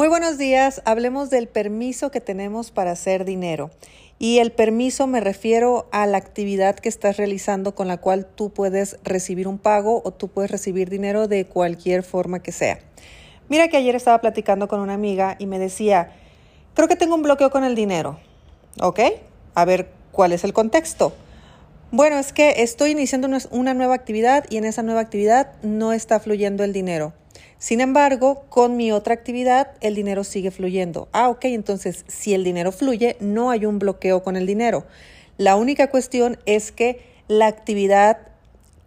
Muy buenos días. Hablemos del permiso que tenemos para hacer dinero. Y el permiso me refiero a la actividad que estás realizando con la cual tú puedes recibir un pago o tú puedes recibir dinero de cualquier forma que sea. Mira que ayer estaba platicando con una amiga y me decía, creo que tengo un bloqueo con el dinero. ¿Ok? A ver, ¿cuál es el contexto? Bueno, es que estoy iniciando una nueva actividad y en esa nueva actividad no está fluyendo el dinero. Sin embargo, con mi otra actividad, el dinero sigue fluyendo. Ah, ok, entonces si el dinero fluye, no hay un bloqueo con el dinero. La única cuestión es que la actividad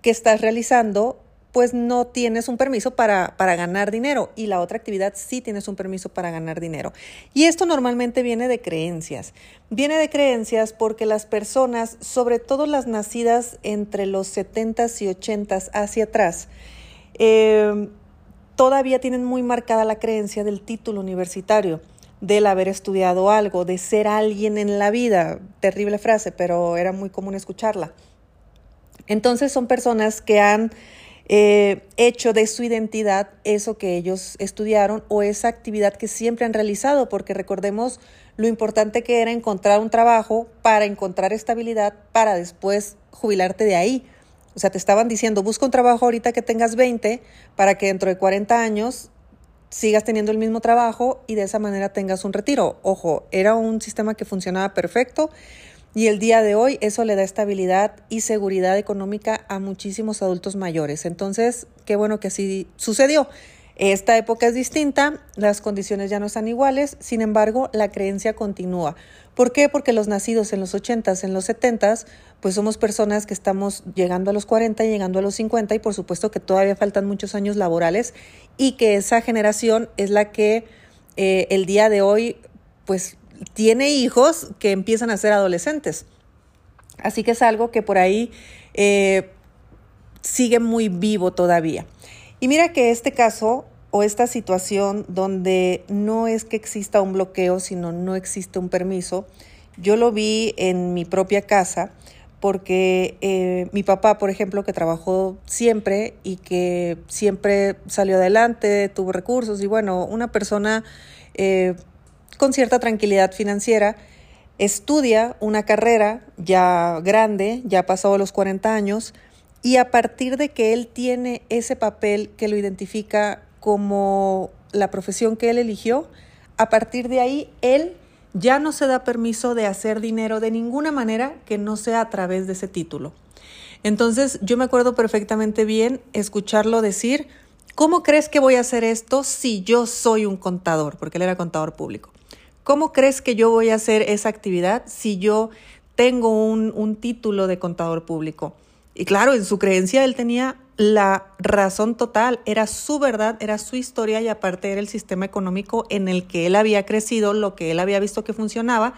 que estás realizando, pues no tienes un permiso para, para ganar dinero y la otra actividad sí tienes un permiso para ganar dinero. Y esto normalmente viene de creencias. Viene de creencias porque las personas, sobre todo las nacidas entre los 70s y 80s hacia atrás, eh, todavía tienen muy marcada la creencia del título universitario, del haber estudiado algo, de ser alguien en la vida. Terrible frase, pero era muy común escucharla. Entonces son personas que han eh, hecho de su identidad eso que ellos estudiaron o esa actividad que siempre han realizado, porque recordemos lo importante que era encontrar un trabajo para encontrar estabilidad para después jubilarte de ahí o sea, te estaban diciendo, busca un trabajo ahorita que tengas 20 para que dentro de 40 años sigas teniendo el mismo trabajo y de esa manera tengas un retiro. Ojo, era un sistema que funcionaba perfecto y el día de hoy eso le da estabilidad y seguridad económica a muchísimos adultos mayores. Entonces, qué bueno que así sucedió. Esta época es distinta, las condiciones ya no están iguales, sin embargo, la creencia continúa. ¿Por qué? Porque los nacidos en los 80s, en los 70s, pues somos personas que estamos llegando a los 40, llegando a los 50 y por supuesto que todavía faltan muchos años laborales y que esa generación es la que eh, el día de hoy pues tiene hijos que empiezan a ser adolescentes. Así que es algo que por ahí eh, sigue muy vivo todavía. Y mira que este caso o esta situación donde no es que exista un bloqueo, sino no existe un permiso, yo lo vi en mi propia casa porque eh, mi papá, por ejemplo, que trabajó siempre y que siempre salió adelante, tuvo recursos y bueno, una persona eh, con cierta tranquilidad financiera, estudia una carrera ya grande, ya pasado los 40 años, y a partir de que él tiene ese papel que lo identifica como la profesión que él eligió, a partir de ahí él ya no se da permiso de hacer dinero de ninguna manera que no sea a través de ese título. Entonces yo me acuerdo perfectamente bien escucharlo decir, ¿cómo crees que voy a hacer esto si yo soy un contador? Porque él era contador público. ¿Cómo crees que yo voy a hacer esa actividad si yo tengo un, un título de contador público? Y claro, en su creencia él tenía la razón total, era su verdad, era su historia y aparte era el sistema económico en el que él había crecido, lo que él había visto que funcionaba.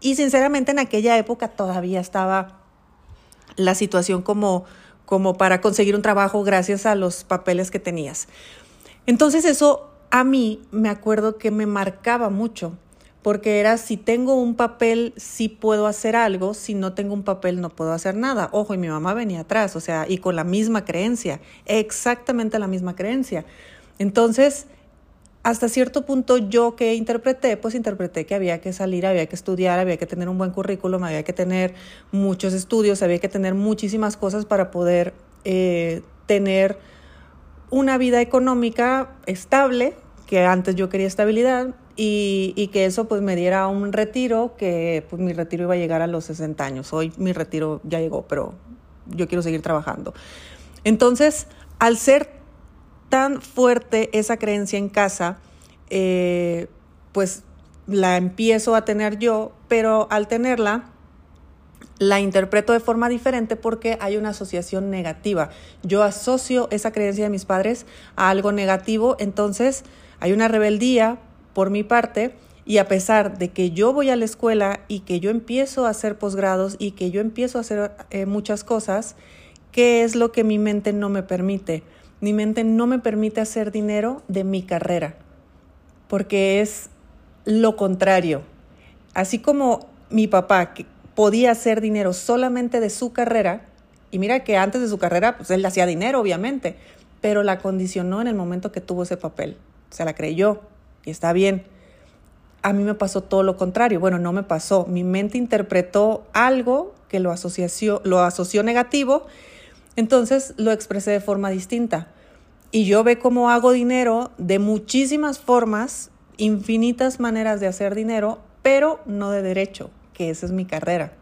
Y sinceramente en aquella época todavía estaba la situación como, como para conseguir un trabajo gracias a los papeles que tenías. Entonces eso a mí me acuerdo que me marcaba mucho porque era si tengo un papel sí puedo hacer algo, si no tengo un papel no puedo hacer nada. Ojo, y mi mamá venía atrás, o sea, y con la misma creencia, exactamente la misma creencia. Entonces, hasta cierto punto yo que interpreté, pues interpreté que había que salir, había que estudiar, había que tener un buen currículum, había que tener muchos estudios, había que tener muchísimas cosas para poder eh, tener una vida económica estable, que antes yo quería estabilidad, y, que eso pues me diera un retiro, que pues mi retiro iba a llegar a los 60 años. Hoy mi retiro ya llegó, pero yo quiero seguir trabajando. Entonces, al ser tan fuerte esa creencia en casa, eh, pues la empiezo a tener yo, pero al tenerla, la interpreto de forma diferente porque hay una asociación negativa. Yo asocio esa creencia de mis padres a algo negativo, entonces hay una rebeldía por mi parte, y a pesar de que yo voy a la escuela y que yo empiezo a hacer posgrados y que yo empiezo a hacer eh, muchas cosas, ¿qué es lo que mi mente no me permite? Mi mente no me permite hacer dinero de mi carrera, porque es lo contrario. Así como mi papá podía hacer dinero solamente de su carrera, y mira que antes de su carrera, pues él hacía dinero, obviamente, pero la condicionó en el momento que tuvo ese papel, se la creyó y está bien. A mí me pasó todo lo contrario. Bueno, no me pasó. Mi mente interpretó algo que lo asoció, lo asoció negativo, entonces lo expresé de forma distinta. Y yo ve cómo hago dinero de muchísimas formas, infinitas maneras de hacer dinero, pero no de derecho, que esa es mi carrera.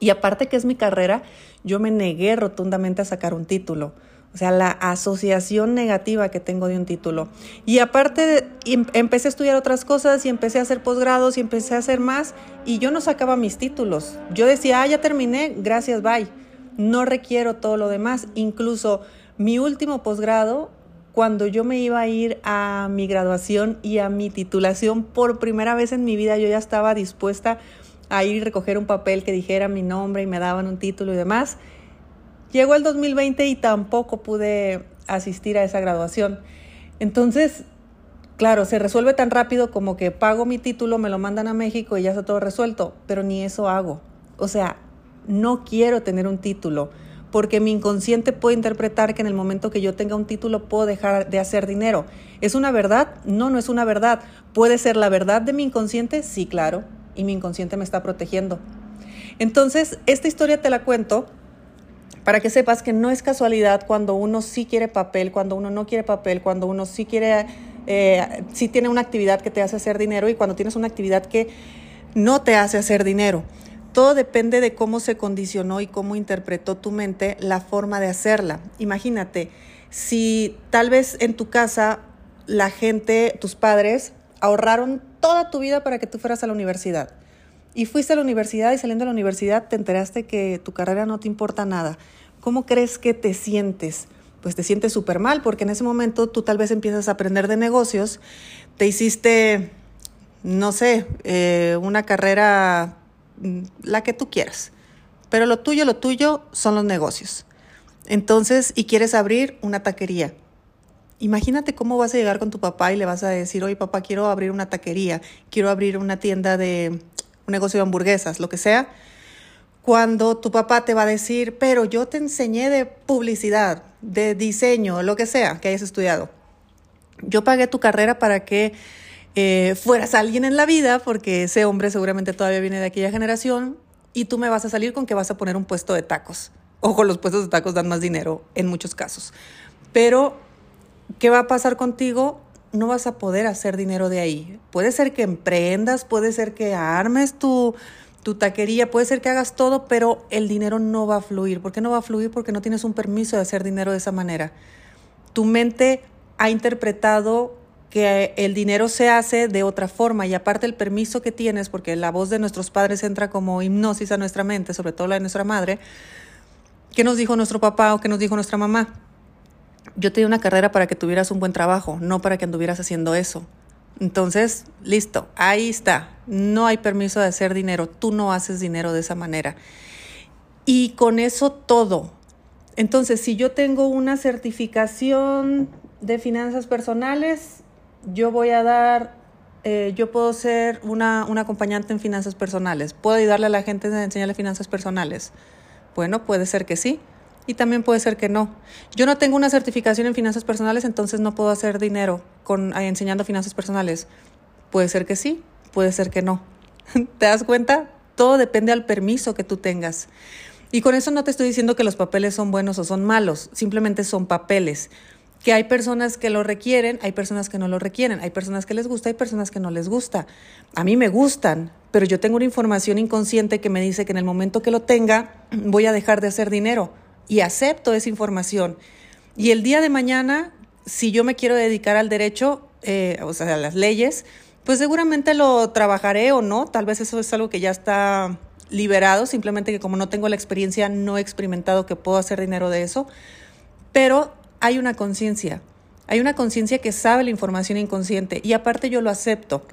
Y aparte que es mi carrera, yo me negué rotundamente a sacar un título. O sea, la asociación negativa que tengo de un título. Y aparte, em, empecé a estudiar otras cosas y empecé a hacer posgrados y empecé a hacer más y yo no sacaba mis títulos. Yo decía, ah, ya terminé, gracias, bye. No requiero todo lo demás. Incluso mi último posgrado, cuando yo me iba a ir a mi graduación y a mi titulación, por primera vez en mi vida yo ya estaba dispuesta a ir y recoger un papel que dijera mi nombre y me daban un título y demás. Llegó el 2020 y tampoco pude asistir a esa graduación. Entonces, claro, se resuelve tan rápido como que pago mi título, me lo mandan a México y ya está todo resuelto, pero ni eso hago. O sea, no quiero tener un título porque mi inconsciente puede interpretar que en el momento que yo tenga un título puedo dejar de hacer dinero. ¿Es una verdad? No, no es una verdad. ¿Puede ser la verdad de mi inconsciente? Sí, claro. Y mi inconsciente me está protegiendo. Entonces, esta historia te la cuento para que sepas que no es casualidad cuando uno sí quiere papel, cuando uno no quiere papel, cuando uno sí quiere, eh, sí tiene una actividad que te hace hacer dinero y cuando tienes una actividad que no te hace hacer dinero. Todo depende de cómo se condicionó y cómo interpretó tu mente la forma de hacerla. Imagínate, si tal vez en tu casa la gente, tus padres, ahorraron toda tu vida para que tú fueras a la universidad y fuiste a la universidad y saliendo de la universidad te enteraste que tu carrera no te importa nada. ¿Cómo crees que te sientes? Pues te sientes súper mal porque en ese momento tú tal vez empiezas a aprender de negocios, te hiciste, no sé, eh, una carrera, mm, la que tú quieras, pero lo tuyo, lo tuyo son los negocios. Entonces, y quieres abrir una taquería. Imagínate cómo vas a llegar con tu papá y le vas a decir, oye papá, quiero abrir una taquería, quiero abrir una tienda de negocio de hamburguesas, lo que sea, cuando tu papá te va a decir, pero yo te enseñé de publicidad, de diseño, lo que sea que hayas estudiado. Yo pagué tu carrera para que eh, fueras alguien en la vida, porque ese hombre seguramente todavía viene de aquella generación, y tú me vas a salir con que vas a poner un puesto de tacos. Ojo, los puestos de tacos dan más dinero en muchos casos. Pero, ¿qué va a pasar contigo? no vas a poder hacer dinero de ahí. Puede ser que emprendas, puede ser que armes tu, tu taquería, puede ser que hagas todo, pero el dinero no va a fluir. ¿Por qué no va a fluir? Porque no tienes un permiso de hacer dinero de esa manera. Tu mente ha interpretado que el dinero se hace de otra forma y aparte el permiso que tienes, porque la voz de nuestros padres entra como hipnosis a nuestra mente, sobre todo la de nuestra madre, ¿qué nos dijo nuestro papá o qué nos dijo nuestra mamá? yo te di una carrera para que tuvieras un buen trabajo, no para que anduvieras haciendo eso. Entonces, listo, ahí está. No hay permiso de hacer dinero. Tú no haces dinero de esa manera. Y con eso todo. Entonces, si yo tengo una certificación de finanzas personales, yo voy a dar, eh, yo puedo ser una, una acompañante en finanzas personales. ¿Puedo ayudarle a la gente a enseñarle finanzas personales? Bueno, puede ser que sí y también puede ser que no. Yo no tengo una certificación en finanzas personales, entonces no puedo hacer dinero con, enseñando finanzas personales. Puede ser que sí, puede ser que no. ¿Te das cuenta? Todo depende al permiso que tú tengas. Y con eso no te estoy diciendo que los papeles son buenos o son malos, simplemente son papeles. Que hay personas que lo requieren, hay personas que no lo requieren, hay personas que les gusta, hay personas que no les gusta. A mí me gustan, pero yo tengo una información inconsciente que me dice que en el momento que lo tenga voy a dejar de hacer dinero y acepto esa información. Y el día de mañana, si yo me quiero dedicar al derecho, eh, o sea, a las leyes, pues seguramente lo trabajaré o no. Tal vez eso es algo que ya está liberado, simplemente que como no tengo la experiencia, no he experimentado que puedo hacer dinero de eso. Pero hay una conciencia, hay una conciencia que sabe la información inconsciente y aparte yo lo acepto.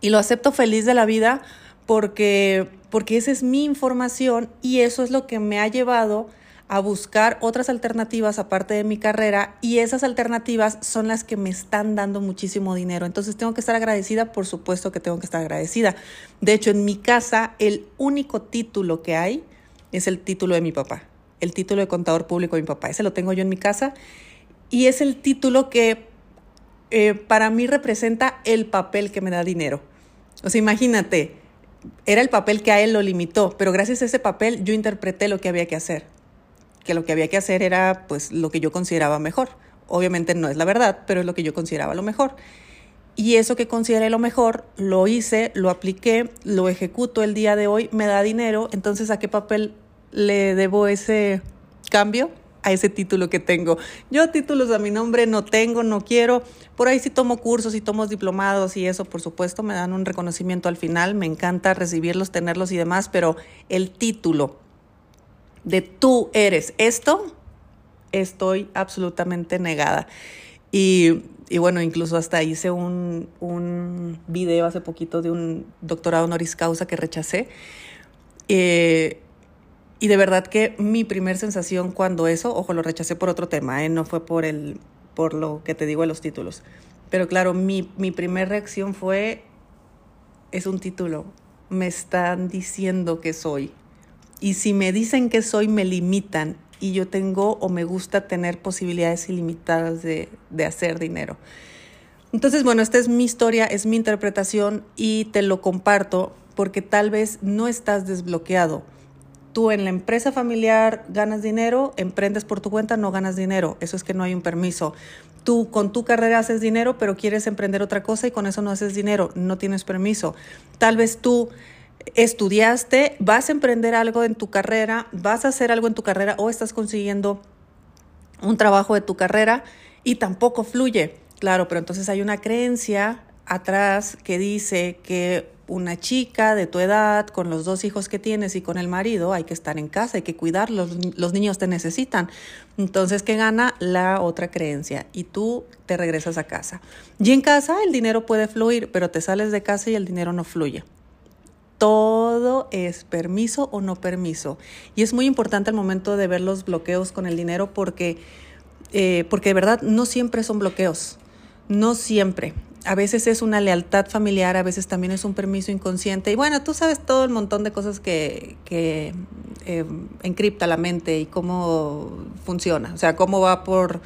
Y lo acepto feliz de la vida porque, porque esa es mi información y eso es lo que me ha llevado a buscar otras alternativas aparte de mi carrera y esas alternativas son las que me están dando muchísimo dinero. Entonces tengo que estar agradecida, por supuesto que tengo que estar agradecida. De hecho, en mi casa el único título que hay es el título de mi papá, el título de contador público de mi papá. Ese lo tengo yo en mi casa y es el título que eh, para mí representa el papel que me da dinero. O sea, imagínate, era el papel que a él lo limitó, pero gracias a ese papel yo interpreté lo que había que hacer. Que lo que había que hacer era pues lo que yo consideraba mejor. Obviamente no es la verdad, pero es lo que yo consideraba lo mejor. Y eso que consideré lo mejor, lo hice, lo apliqué, lo ejecuto el día de hoy, me da dinero, entonces ¿a qué papel le debo ese cambio? a ese título que tengo. Yo títulos a mi nombre no tengo, no quiero. Por ahí sí tomo cursos y tomo diplomados y eso, por supuesto, me dan un reconocimiento al final. Me encanta recibirlos, tenerlos y demás, pero el título de tú eres esto, estoy absolutamente negada. Y, bueno, incluso hasta hice un, un, video hace poquito de un doctorado honoris causa que rechacé. Eh, y de verdad que mi primer sensación cuando eso, ojo, lo rechacé por otro tema, ¿eh? no fue por, el, por lo que te digo de los títulos. Pero claro, mi, mi primera reacción fue, es un título, me están diciendo que soy. Y si me dicen que soy, me limitan. Y yo tengo o me gusta tener posibilidades ilimitadas de, de hacer dinero. Entonces, bueno, esta es mi historia, es mi interpretación y te lo comparto porque tal vez no estás desbloqueado Tú en la empresa familiar ganas dinero, emprendes por tu cuenta, no ganas dinero. Eso es que no hay un permiso. Tú con tu carrera haces dinero, pero quieres emprender otra cosa y con eso no haces dinero, no tienes permiso. Tal vez tú estudiaste, vas a emprender algo en tu carrera, vas a hacer algo en tu carrera o estás consiguiendo un trabajo de tu carrera y tampoco fluye. Claro, pero entonces hay una creencia atrás que dice que una chica de tu edad, con los dos hijos que tienes y con el marido, hay que estar en casa, hay que cuidarlos, los niños te necesitan. Entonces, ¿qué gana? La otra creencia y tú te regresas a casa. Y en casa el dinero puede fluir, pero te sales de casa y el dinero no fluye. Todo es permiso o no permiso. Y es muy importante el momento de ver los bloqueos con el dinero porque, eh, porque de verdad no siempre son bloqueos. No siempre a veces es una lealtad familiar, a veces también es un permiso inconsciente. Y bueno, tú sabes todo el montón de cosas que, que eh, encripta la mente y cómo funciona, o sea, cómo va por,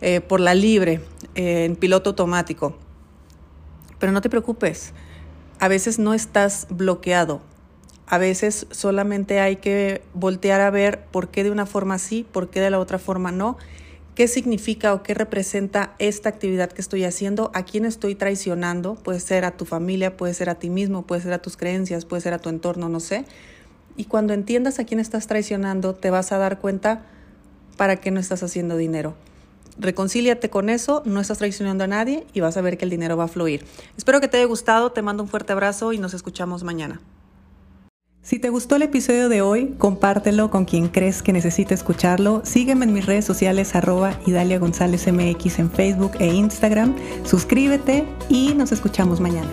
eh, por la libre, eh, en piloto automático. Pero no te preocupes, a veces no estás bloqueado. A veces solamente hay que voltear a ver por qué de una forma sí, por qué de la otra forma no qué significa o qué representa esta actividad que estoy haciendo, a quién estoy traicionando, puede ser a tu familia, puede ser a ti mismo, puede ser a tus creencias, puede ser a tu entorno, no sé. Y cuando entiendas a quién estás traicionando, te vas a dar cuenta para qué no estás haciendo dinero. Reconcíliate con eso, no estás traicionando a nadie y vas a ver que el dinero va a fluir. Espero que te haya gustado, te mando un fuerte abrazo y nos escuchamos mañana. Si te gustó el episodio de hoy, compártelo con quien crees que necesite escucharlo. Sígueme en mis redes sociales arroba Idalia González MX en Facebook e Instagram. Suscríbete y nos escuchamos mañana.